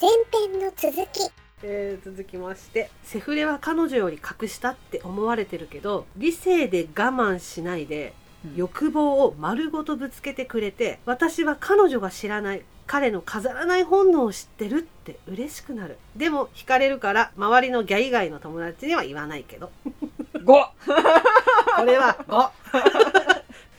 前編の続き。えー続きましてセフレは彼女より隠したって思われてるけど理性で我慢しないでうん。欲望を丸ごとぶつけてくれて私は彼女が知らない彼の飾らない本能を知ってるって嬉しくなる。でも惹かれるから周りのギャ以外の友達には言わないけど。5 これは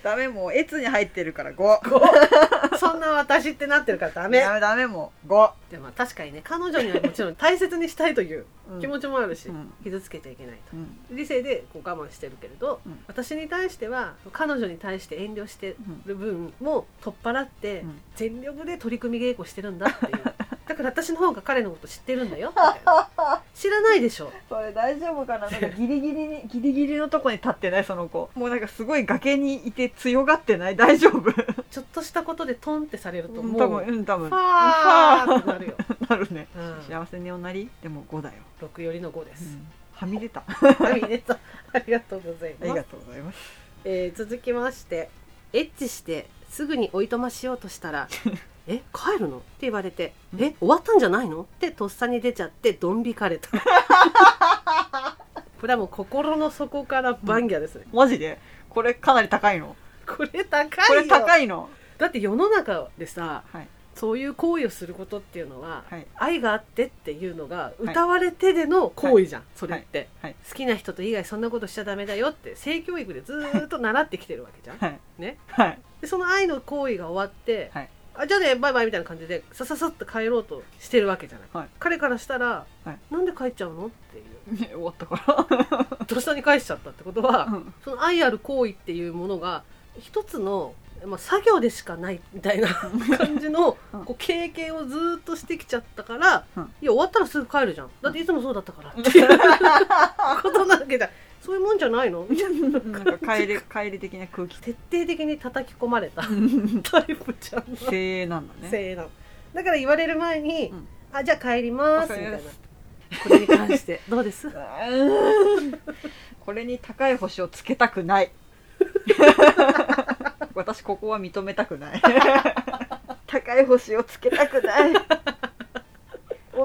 ダメもう越に入ってるから5 5そんな私ってなってるからダメ。ダメダメもう5でも確かにね彼女にはもちろん大切にしたいという気持ちちもあるし、うん。傷つけちゃいけないと。うん。理性でこう我慢してるけれど、うん。私に対しては彼女に対して遠慮してる分も取っ払ってうん。全力で取り組み稽古してるんだっていうだから私の方が彼のこと知ってるんだよ。みたいな知らないでしょ。それ大丈夫かな？なんか ギリギリにギリギリのとこに立ってない？その子。もうなんかすごい崖にいて強がってない？大丈夫？ちょっとしたことでトンってされるともう多分うん多分。ファーってなるよ、なるね。うん、幸せにおなり？でも5だよ、6よりの5です、はみ出た。はいネットありがとうございます。ありがとうございます。えー続きましてエッチしてすぐにおいとましようとしたら「え帰るの?」って言われて「え終わったんじゃないの?」ってとっさに出ちゃってドン引かれた。これはもう心の底からバンギャですね、マジで？これかなり高いの？これ高いよ。これ高いの？だって世の中でさはい。そういう行為をすることっていうのは、はい。愛があってっていうのが歌われてでの行為じゃん、それって、はい。好きな人と以外そんなことしちゃダメだよって性教育でずーっと習ってきてるわけじゃん、はい。ね。はい。でその愛の行為が終わって、はいあじゃあねバイバイみたいな感じでさささっと帰ろうとしてるわけじゃない、はい。彼からしたら、はい。なんで帰っちゃうの？っていう。ね終わったから。とっさに返しちゃったってことは、うん。その愛ある行為っていうものが一つの、まあ、作業でしかないみたいな感じのうん。こう経験をずーっとしてきちゃったから、うん。いや終わったらすぐ帰るじゃん。だっていつもそうだったからっていう ことなわけじゃんそういうもんじゃないの？みたいななんか帰り 帰り的な空気。徹底的に叩き込まれた。タイプちゃんの。精鋭なんだね。せーの。だから言われる前にうん「あじゃあ帰ります」みたいな。これに関して。どうです？これに高い星をつけたくない。私ここは認めたくない。高い星をつけたくない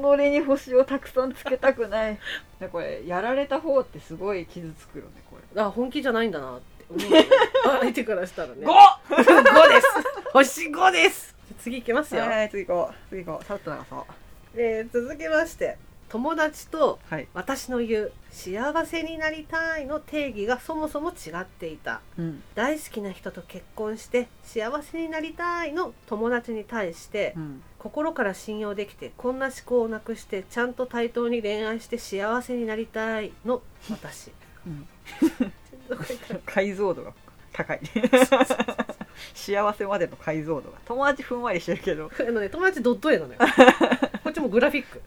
己に星をたくさんつけたくない。で これやられた方ってすごい傷つくよねこれ。あ本気じゃないんだなって思う。相手からしたらね。5! 5です。星5です。次いきますよ、はいはい次行こう。次行こう。さっと流そう。えー続きまして友達とはい、私の言う「幸せになりたい」の定義がそもそも違っていた。うん。大好きな人と結婚して幸せになりたいの友達に対してうん、心から信用できてこんな思考をなくしてちゃんと対等に恋愛して幸せになりたいの私。うん、解像度が高い。幸せまでの解像度が。友達ふんわりしてるけど。あのね友達ドット絵なのよ。こっちもグラフィック。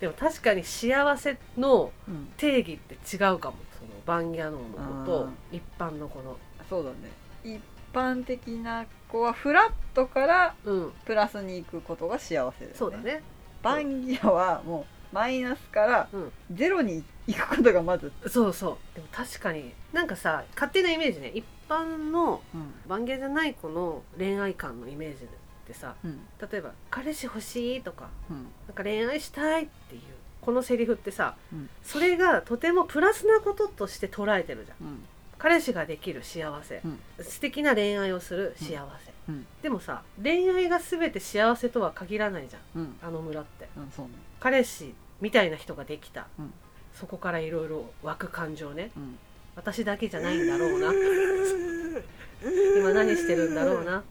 でも確かに幸せのうん。定義って違うかも。そのバンギャノンの子と一般の子の。そうだね。一般的な子はフラットからうん。プラスに行くことが幸せです、ね、そうだね。バンギアはもうマイナスからうん。ゼロに行くことがまず、そうそう。でも確かになんかさ勝手なイメージね。一般のうん。バンギャじゃない子の恋愛観のイメージってさうん。例えば「彼氏欲しい」とかうん「なんか恋愛したい」っていうこのセリフってさうん。それがとてもプラスなこととして捉えてるじゃん。うん彼氏ができる幸せ、うん。素敵な恋愛をする幸せ、うん。でもさ恋愛が全て幸せとは限らないじゃん。うん。あの村って。ね。彼氏みたいな人ができた、うん。そこからいろいろ湧く感情ね。うん。私だけじゃないんだろうな。今何してるんだろうな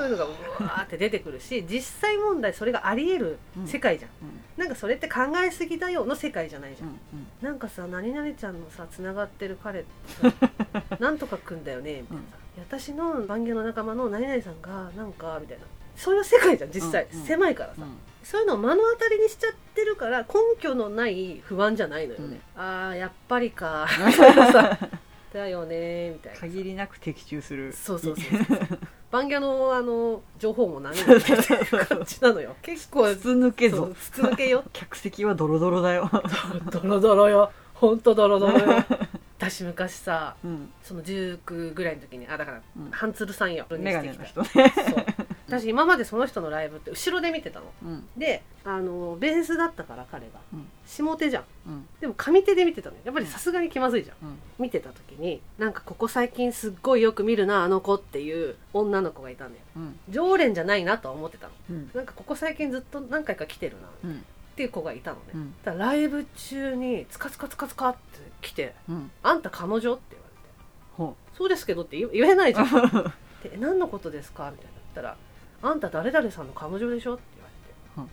そういうのがうわーって出てくるし実際問題それがあり得る世界じゃん、うん。なんかそれって考えすぎだよの世界じゃないじゃん、うんなんかさ何々ちゃんのさつながってる彼ってさ なんとかくんだよねみたいなさ、いや私の番組の仲間の何々さんがなんかみたいな。そういう世界じゃん実際、うんうん。狭いからさ、うん。そういうのを目の当たりにしちゃってるから根拠のない不安じゃないのよね、あーやっぱりか。さだよねみたいな限りなく的中する。そうそうそうそう 番組のあの情報も何もない感じなのよ。結構筒抜けぞ。筒抜けよ。客席はドロドロだよ。ドロドロよ。ほんとドロドロよ。私昔さうん。その19ぐらいの時にあだから、うん。ハンツルさんよ。メガネの人ね。そう私今までその人のライブって後ろで見てたの。うん。であのベースだったから彼が。うん。下手じゃん。うん。でも上手で見てたのよ。やっぱりさすがに気まずいじゃん。うん。見てた時になんかここ最近すっごいよく見るなあの子っていう女の子がいたんだよ。うん。常連じゃないなとは思ってたの。うん。なんかここ最近ずっと何回か来てるなっうん。ていう子がいたのね、うん。だライブ中にツカツカツカツカって来てうん「あんた彼女?」って言われて。ほ「そうですけど」って言言えないじゃん。う でえ何のことですか?」みたいな。言ったら「あんた誰々さんの彼女でしょ?」って言われて、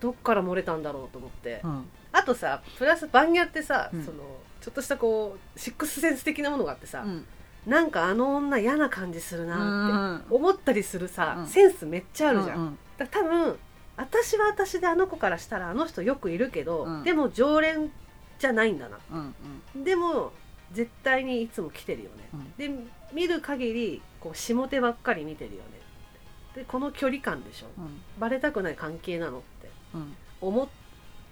どっから漏れたんだろうと思って、うん。あとさプラスバンギャってさ、うん。そのちょっとしたこうシックスセンス的なものがあってさ、うん。なんかあの女嫌な感じするなうん。って思ったりするさ、うん。センスめっちゃあるじゃん、うんだ多分私は私であの子からしたらあの人よくいるけど、うん。でも常連じゃないんだな。でも絶対にいつも来てるよね、うん。で見る限りこう下手ばっかり見てるよねでこの距離感でしょ。うん。バレたくない関係なのって。うん。思っ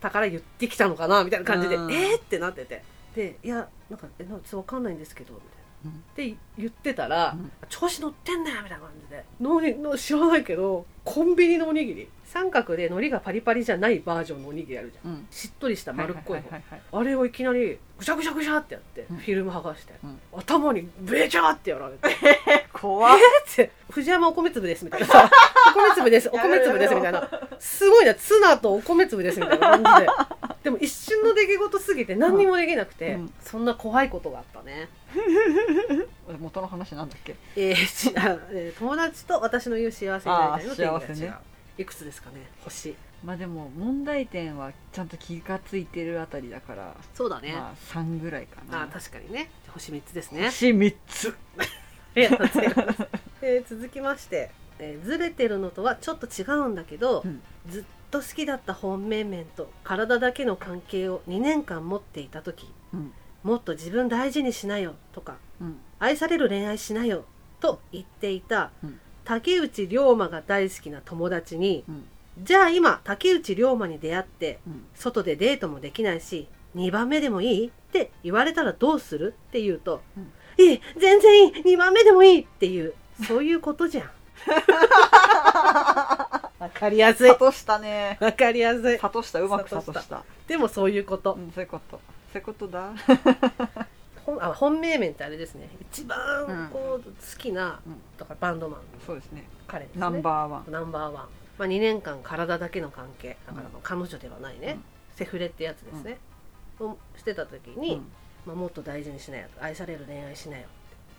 たから言ってきたのかなみたいな感じで、うん。えーってなってて。でいやなんかえなんかちょっとわかんないんですけどみたいな。うん。って言ってたら、うん。調子乗ってんだよみたいな感じで。のにの知らないけどコンビニのおにぎり。三角で海苔がパリパリじゃないバージョンのおにぎりあるじゃん。うん。しっとりした丸っこい方はいはいはいはい。あれをいきなりぐしゃぐしゃぐしゃってやって、うん。フィルム剥がして、うん。頭にベチャーってやられて 怖っ。って。藤山お米粒ですみたいな。さお米粒です。お米粒ですみたいな。すごいな。ツナとお米粒ですみたいな感じで。でも一瞬の出来事すぎて何にもできなくて、うん。そんな怖いことがあったね。元の話なんだっけ？えーしあえー友達と私の言う幸せになりたいの定義が違う、あー幸せね。いくつですかね？星。まあでも問題点はちゃんと気がついてるあたりだから。そうだね、まあ3ぐらいかな。あー確かにね。星3つですね。星3つありがとうござい。ます、えー続きまして、えーずれてるのとはちょっと違うんだけど、うん。ずっと好きだった本命面と体だけの関係を2年間持っていた時うん。もっと自分大事にしなよとかうん。愛される恋愛しなよと言っていた、うん。竹内涼真が大好きな友達にうん。じゃあ今竹内涼真に出会ってうん。外でデートもできないし2番目でもいいって言われたらどうするって言うと、うんいい全然いい。2番目でもいいっていう。そういうことじゃん。わかりやすい。諭したね。わかりやすい。諭したうまく諭した。た。でもそういうこと、うんそういうこと。そういうことだ。本あ本命面ってあれですね。一番うん。こう好きな、うん。だからバンドマン。そうですね。彼ですね。ナンバーワン。ナンバーワン、まあ、2年間体だけの関係。だから彼女ではないね、うん。セフレってやつですね、をしてた時に、うんまあ、もっと大事にしなよと愛される恋愛しなよ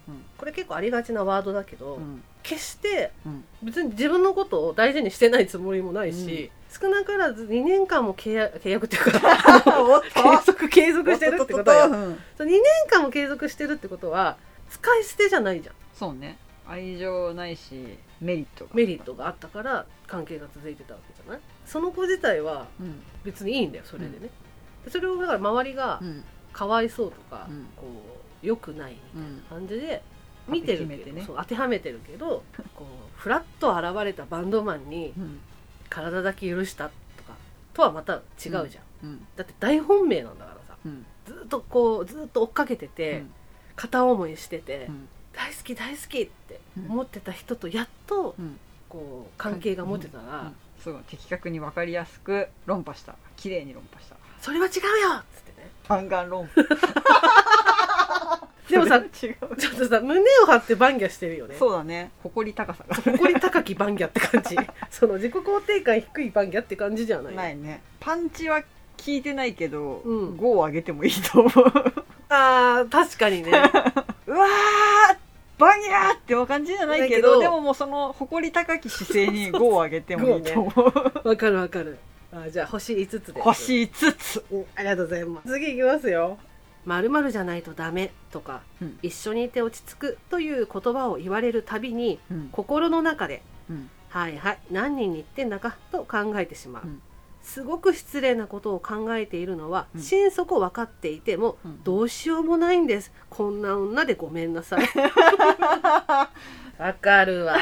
うん。これ結構ありがちなワードだけど、うん。決してうん。別に自分のことを大事にしてないつもりもないし、少なからず2年間も契約契約っていうか 継続継続してるってことはようん。2年間も継続してるってことは使い捨てじゃないじゃん。そうね。愛情ないしメリットが。メリットがあったから関係が続いてたわけじゃない？その子自体はうん。別にいいんだよそれでね、でそれをだから周りがうんかわいそうとか、うん。こう良くないみたいな感じで見てるけど、当てはめてね。そう当てはめてるけど こうフラッと現れたバンドマンにうん。体だけ許したとかとはまた違うじゃん、うん。だって大本命なんだからさうん。ずっとこうずっと追っかけてて、片思いしてて、うん。大好き大好きってうん。思ってた人とやっとうん。こう関係が持てたら、うん。すごい的確に分かりやすく論破した。綺麗に論破した。それは違うよっつってねガンガン論。破 でもさ違う。ちょっとさ胸を張ってバンギャしてるよね。そうだね。誇り高さが。誇り高きバンギャって感じ。その自己肯定感低いバンギャって感じじゃない？ないね。パンチは効いてないけど、うん。5を上げてもいいと思う。あー確かにね。うわーバニャーって感じじゃないけどでももうその誇り高き姿勢に5を上げてもいいと思う。わかるわかるあじゃあ星5つで。星5つ。うんありがとうございます。次いきますよ。まるじゃないとダメとか、うん。一緒にいて落ち着くという言葉を言われるたびにうん。心の中でうん。はいはい何人に言ってんだかと考えてしまう、うん。すごく失礼なことを考えているのは、うん。心底分かっていても、うん。どうしようもないんです。こんな女でごめんなさい。わかるわ。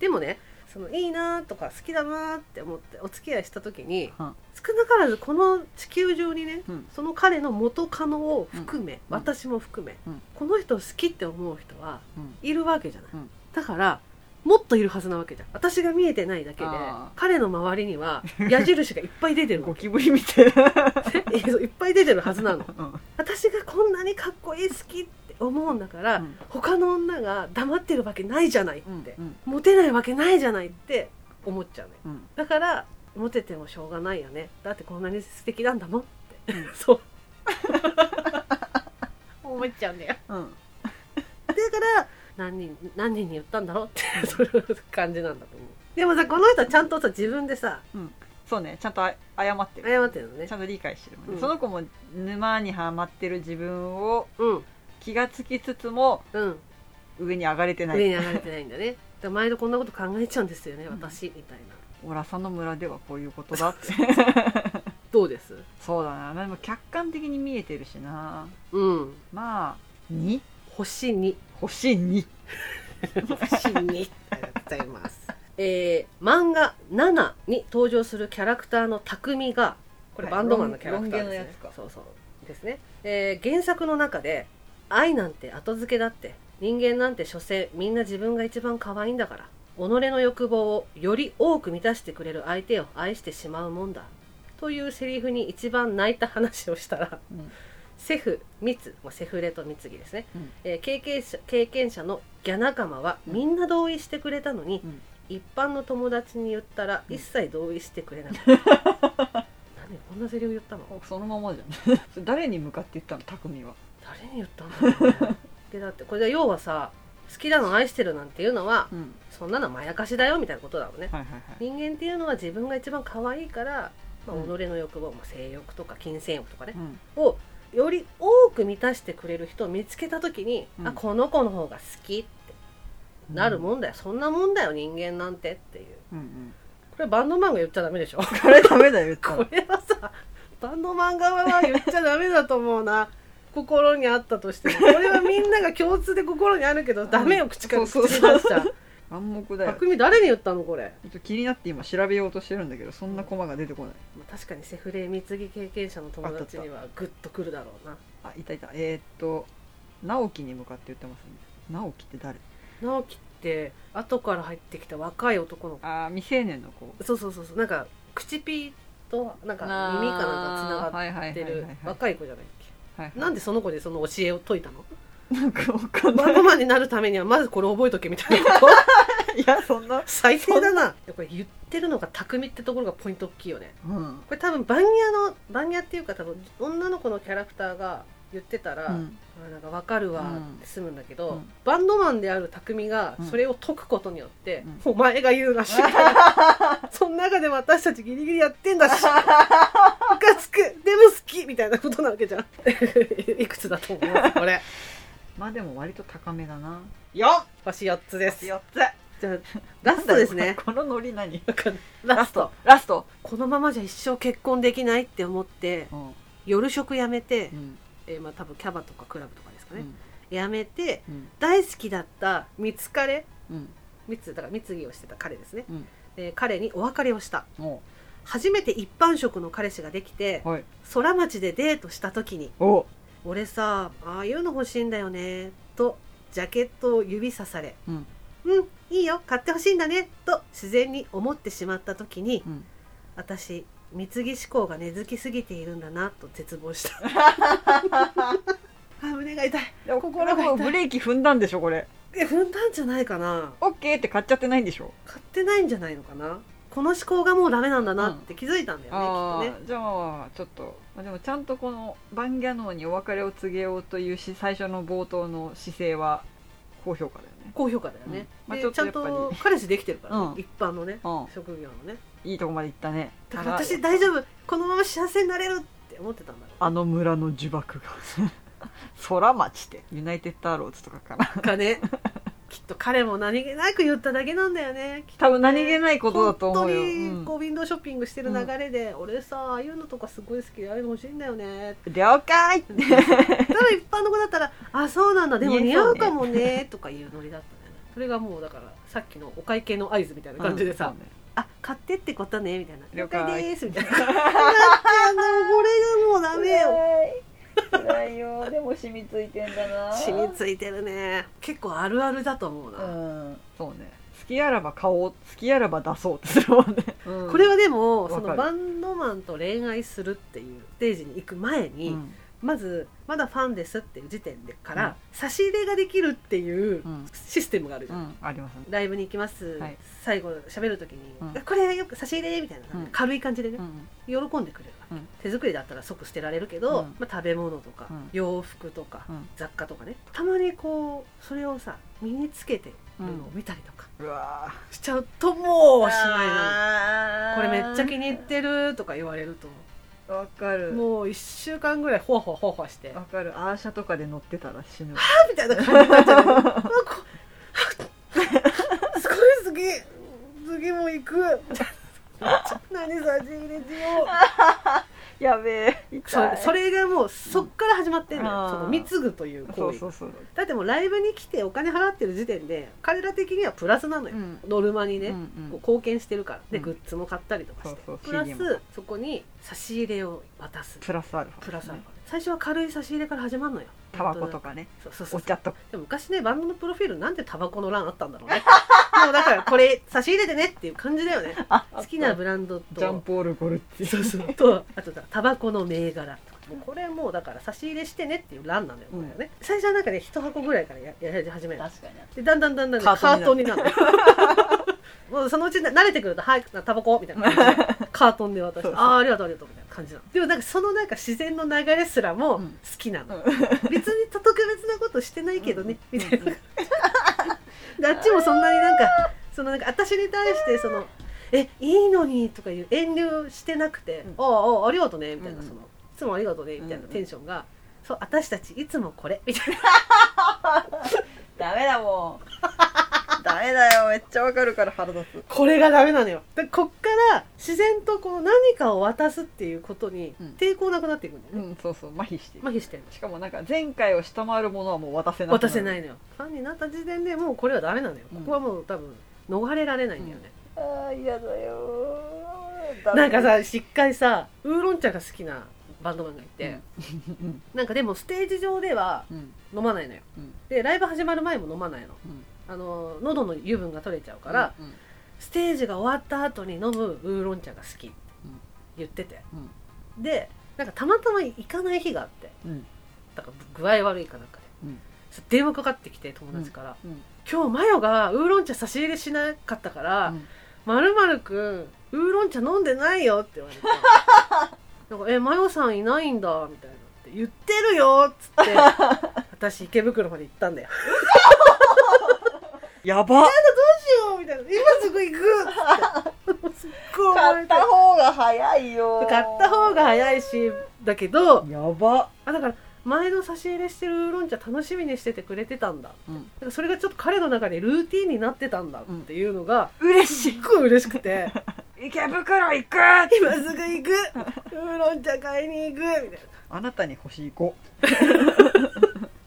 でもねそのいいなとか好きだなって思ってお付き合いした時にうん少なからずこの地球上にねうん。その彼の元カノを含め、うん。私も含め、うん。この人を好きって思う人はうん。いるわけじゃない、うん。だからもっといるはずなわけじゃん。私が見えてないだけで彼の周りには矢印がいっぱい出てる ゴのキブリみたいな、いっぱい出てるはずなの。うん。私がこんなにかっこいい好きって思うんだから、うん。他の女が黙ってるわけないじゃないって、うんモテないわけないじゃないって思っちゃうねうん。だからモテてもしょうがないよね。だってこんなに素敵なんだもんって、うん。そう。思っちゃうんだよ。うん。だから何人何人に言ったんだろうって そういう感じなんだと思う。でもさこの人はちゃんとさ自分でさそうね。ちゃんとあ謝ってる。謝ってるのね。ちゃんと理解してるね、うん。その子も沼にはまってる自分をうん気がつきつつもうん。上に上がれてない。上に上がれてないんだね。だから毎度こんなこと考えちゃうんですよねうん。私みたいな。オラさんの村ではこういうことだって。どうです？そうだな。でも客観的に見えてるしな。うん。まあ2星に星2星にありがとうございます。えー、漫画「7」に登場するキャラクターの匠がこれはいバンドマンのキャラクターですね。そうそう。ですね、えー原作の中で「愛なんて後付けだって。人間なんて所詮みんな自分が一番可愛いんだから。己の欲望をより多く満たしてくれる相手を愛してしまうもんだ」というセリフに一番泣いた話をしたらうん。セフ、ミツ、まあ、セフレと貢ぎですね、うん。えー経験者経験者のギャ仲間はみんな同意してくれたのに、うん。一般の友達に言ったらうん。一切同意してくれなかった、何こんなセリフ言ったの？そのままじゃん。誰に向かって言ったの？匠は誰に言ったんだろう。ね でだってこれで要はさ好きなの愛してるなんていうのはうん。そんなのはまやかしだよみたいなことだろうね。はいはいはい。人間っていうのは自分が一番可愛いから、まあ、うん。己の欲望、まあ、性欲とか金銭欲とかねうん。をより多く満たしてくれる人を見つけた時に、うん。あこの子の方が好きってなるもんだよ、そんなもんだよ人間なんてっていう。うんうん。これバンドマンが言っちゃダメでしょ。これダメだよ言った こられはさバンドマン側は言っちゃダメだと思うな心にあったとしてもこれはみんなが共通で心にあるけど、ダメよ口から口出しちゃう暗黙だよ。匠誰に言ったのこれ、ちょっと気になって今調べようとしてるんだけどそんなコマが出てこない。まあ、確かにセフレ貢ぎ経験者の友達にはグッとくるだろうな。あいたい。たえー、っと直樹に向かって言ってますね。直樹って誰？直樹って後から入ってきた若い男の子。ああ未成年の子。そうそうそうそう。なんか口ピーとなんか耳かなんかつながってる若い子じゃない？はいなんでその子でその教えを解いたの？なんかわかんない。マンになるためにはまずこれ覚えとけみたいなこと？いやそんな。最低だな。これ言ってるのが匠ってところがポイント大きいよね。うん。これ多分バンギャのバンギャっていうか多分女の子のキャラクターが言ってたら、うん。あなんか分かるわうん。って済むんだけど、うん。バンドマンである匠がうんそれを解くことによって、うお前が言うなし。その中で私たちギリギリやってんだし。ムカつく。でも好きみたいなことなわけじゃん。いくつだと思います？これ。まあでも割と高めだな。4星4つ。ですじゃ4つあラストですね。このノリ何？ラスト。ラスト。このままじゃ一生結婚できないって思ってうん。夜食やめて、うんえーまあ多分キャバとかクラブとかですかね、うん。やめてうん。大好きだった三つ彼うん。三つだから貢ぎをしてた彼ですね、うん。えー彼にお別れをした。お初めて一般職の彼氏ができてはい。空町でデートした時にお「俺さああいうの欲しいんだよね」とジャケットを指さされうん「うんいいよ買ってほしいんだね」と自然に思ってしまった時にうん。私貢ぎ志向が根付きすぎているんだなと絶望した。あ胸が痛い。でも心がブレーキ踏んだんでしょこれ。え踏んだんじゃないかな。オッケーって買っちゃってないんでしょ。買ってないんじゃないのかな。この思考がもうダメなんだなって気づいたんだよね、あきっとね。あじゃあちょっとまあでもちゃんとこのバンギャノーにお別れを告げようというし最初の冒頭の姿勢は高評価だよね。高評価だよね、うん。まあでちょっとやっぱり。ちゃんと彼氏できてるからね、うん。一般のね。うん。職業のね。いいとこまで行ったね。だから私大丈夫。このまま幸せになれるって思ってたんだあの村の呪縛が。空町って。ユナイテッドアローズとかかな。かねきっと彼も何気なく言っただけなんだよね多分何気ないことだと思うよ、本当にうん。こうウィンドウショッピングしてる流れで、俺さああいうのとかすごい好きでああいうの欲しいんだよね了解。って多分一般の子だったら「あそうなんだでも似合うかもね」とかいうノリだったんだよね。それがもうだからさっきのお会計の合図みたいな感じでさうん。そうね「あ買ってってことね」みたいな「了了解解です」みたいな「だってあのこれがもうダメよ」辛いよ。でも染みついてんだな。染みついてるね。結構あるあるだと思うな、うん。そうね。きあらば買おう好きあらば出そうってするもんね、これはでもそのバンドマンと恋愛するっていうステージに行く前に、うん。まずまだファンですっていう時点でから、差し入れができるっていううん。システムがあるじゃん、うんありますね。ライブに行きます、はい。最後喋る時に、うん。これよく差し入れみたいな、うん。軽い感じでねう、ん。喜んでくれる手作りだったら即捨てられるけど、うん。まあ、食べ物とか、うん。洋服とか、うん。雑貨とかね。たまにこうそれをさ身につけてるのを見たりとかうわしちゃうともうしまいなこれめっちゃ気に入ってるとか言われると。わかる。もう1週間ぐらいほわほわほわほわして。わかる。アーシャとかで乗ってたら死ぬ。みたいな感じになっちゃうすごい次次も行く 何差し入れしよう。やべえそれそれがもうそっから始まってんのよ、うんその貢ぐというそ行為うそうそう。だってもうライブに来てお金払ってる時点で彼ら的にはプラスなのよ、うん。ノルマにね、うんうん。貢献してるから。で、うん。グッズも買ったりとかして。そうそうプラスそこに差し入れを渡す。プラスアルファ。プラスアルファ。最初は軽い差し入れから始まるのよ。タバコとかね。そうそうそう。お茶と。かでも昔ねバンドのプロフィールなんでタバコの欄あったんだろうね もうだからこれ差し入れてねっていう感じだよね。あ好きなブランドと。ジャンポール・ゴルッチ。そうそう。とあとだタバコの銘柄とか。もうこれもうだから差し入れしてねっていう欄なのよこれはね、最初はなんかね一箱ぐらいからややり始める。確かに。でだんだんだんだんねカカーートンになる。もうそのうち慣れてくると「はいタバコ」みたいな感じで。カートンで渡して「そうそう。ああありがとうありがとう」みたいな感じなの。でもなんかそのなんか自然の流れすらも好うんきなの、うん。別に特別なことしてないけどね、うん。みたいなであっちもそんなになんかそのなんか私に対してその「えいいのに」とかいう遠慮してなくて「うん。ああああありがとうね」みたいな、うんその「いつもありがとうね」みたいなテンションが「そう私たちいつもこれ」みたいな。ダメだもんダメだよ。めっちゃわかるから腹立つ。これがダメなのよ。でこっから自然とこう何かを渡すっていうことにうん。抵抗なくなっていくんだよね、うんそうそう。麻痺して。る麻痺してるしかもなんか前回を下回るものはもう渡せない渡せないのよ。ファンになった時点でもうこれはダメなのよ、うん。ここはもう多分逃れられないんだよね、ああ嫌だよなんかさしっかりさウーロン茶が好きなバンドマンがいて、うん。なんかでもステージ上ではうん。飲まないのよ。うん。でライブ始まる前も飲まないの。うんあの喉の油分が取れちゃうから、うんステージが終わった後に飲むウーロン茶が好きって言ってて。うん。でなんかたまたま行かない日があってうん。だから具合悪いかなんかで、うん。電話かかってきて友達から、うん。今日マヨがウーロン茶差し入れしなかったから「まるまるくんウーロン茶飲んでないよ」って言われて「なんかえマヨさんいないんだ」みたいな。って言ってるよっつって 私池袋まで行ったんだよやば。どうしようみたいな。今すぐ行くっすっごい覚買えってた方が早いよ。買った方が早いしだけどやば。あだから前の差し入れしてるウーロン茶楽しみにしててくれてたんだ。うん。だからそれがちょっと彼の中でルーティンになってたんだっていうのが、嬉しすっごい嬉しくて。い 池袋行く今すぐ行く。ウーロン茶買いに行く。みたいな。あなたに欲しい子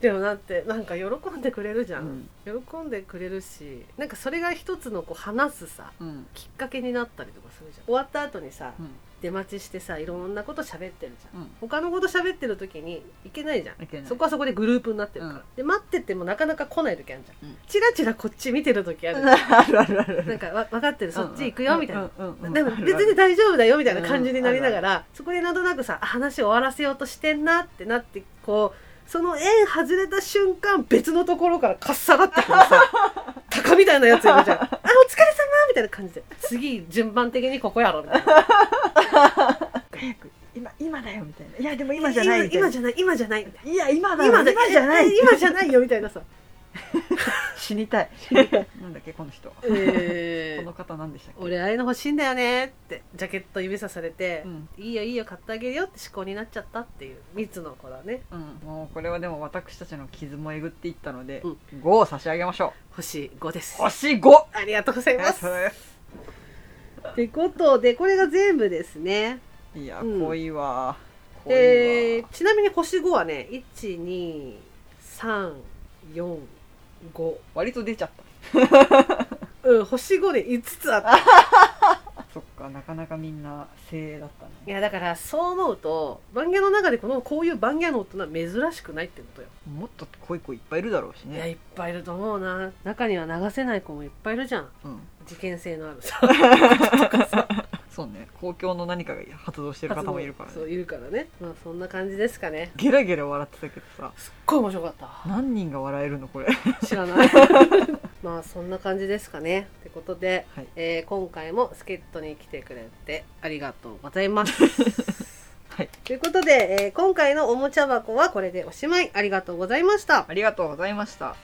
でもだってなんか喜んでくれるじゃん、うん。喜んでくれるしなんかそれが一つのこう話すさうん。きっかけになったりとかするじゃん。終わった後にさうん。出待ちしてさいろんなこと喋ってるじゃん。うん。他のこと喋ってる時に行けないじゃん。そこはそこでグループになってるから、うん。で待っててもなかなか来ない時あるじゃん、うん。チラチラこっち見てる時ある、あるあるあるなんかわ分かってる？そっち行くよみたいな、でも別に大丈夫だよみたいな感じになりながら、そこでなんとなくさあ話終わらせようとしてんなってなってこうその円外れた瞬間別のところからかっさらってくるさ 鷹みたいなやついるじゃん。あお疲れ様みたいな感じで。次順番的にここやろみたいな。早 く今今だよみたいな。いやでも今じゃない今じゃない今じゃないいいや今だなよ今じゃない。え今じゃないよみたいなさ死にたい。なんだっけこの人。こえー。の方なんでしたっけ？俺ああいうの欲しいんだよねってジャケット指さされて、うん。いいよいいよ買ってあげるよって思考になっちゃったっていう蜜の子だね。うん。もうこれはでも私たちの傷もえぐっていったので、うん。5を差し上げましょ星5です。う星 5! ありがとうございます。ってことでこれが全部ですね。いやうん。濃いわ。えー、ちなみに星5はね12345割と出ちゃった。うん星5で5つあった。そっかかなかなかみんな精鋭だったいねやだからそう思うと番屋の中でこのこういう番屋のってのは珍しくないってことよ、もっと濃い子いっぱいいるだろうしいやいねっぱいいると思うな。中には流せない子もいっぱいいるじゃん。うん。事件性のあるさ そうね。公共の何かが発動してる方もいるからね。そういるからね。まあそんな感じですかね。ゲラゲラ笑ってたけどさ。すっごい面白かった。何人が笑えるのこれ？知らない。まあそんな感じですかね。ってことで、はい。えー今回も助っ人に来てくれてありがとうございます。はい。ということで、えー今回のおもちゃ箱はこれでおしまい。ありがとうございました。ありがとうございました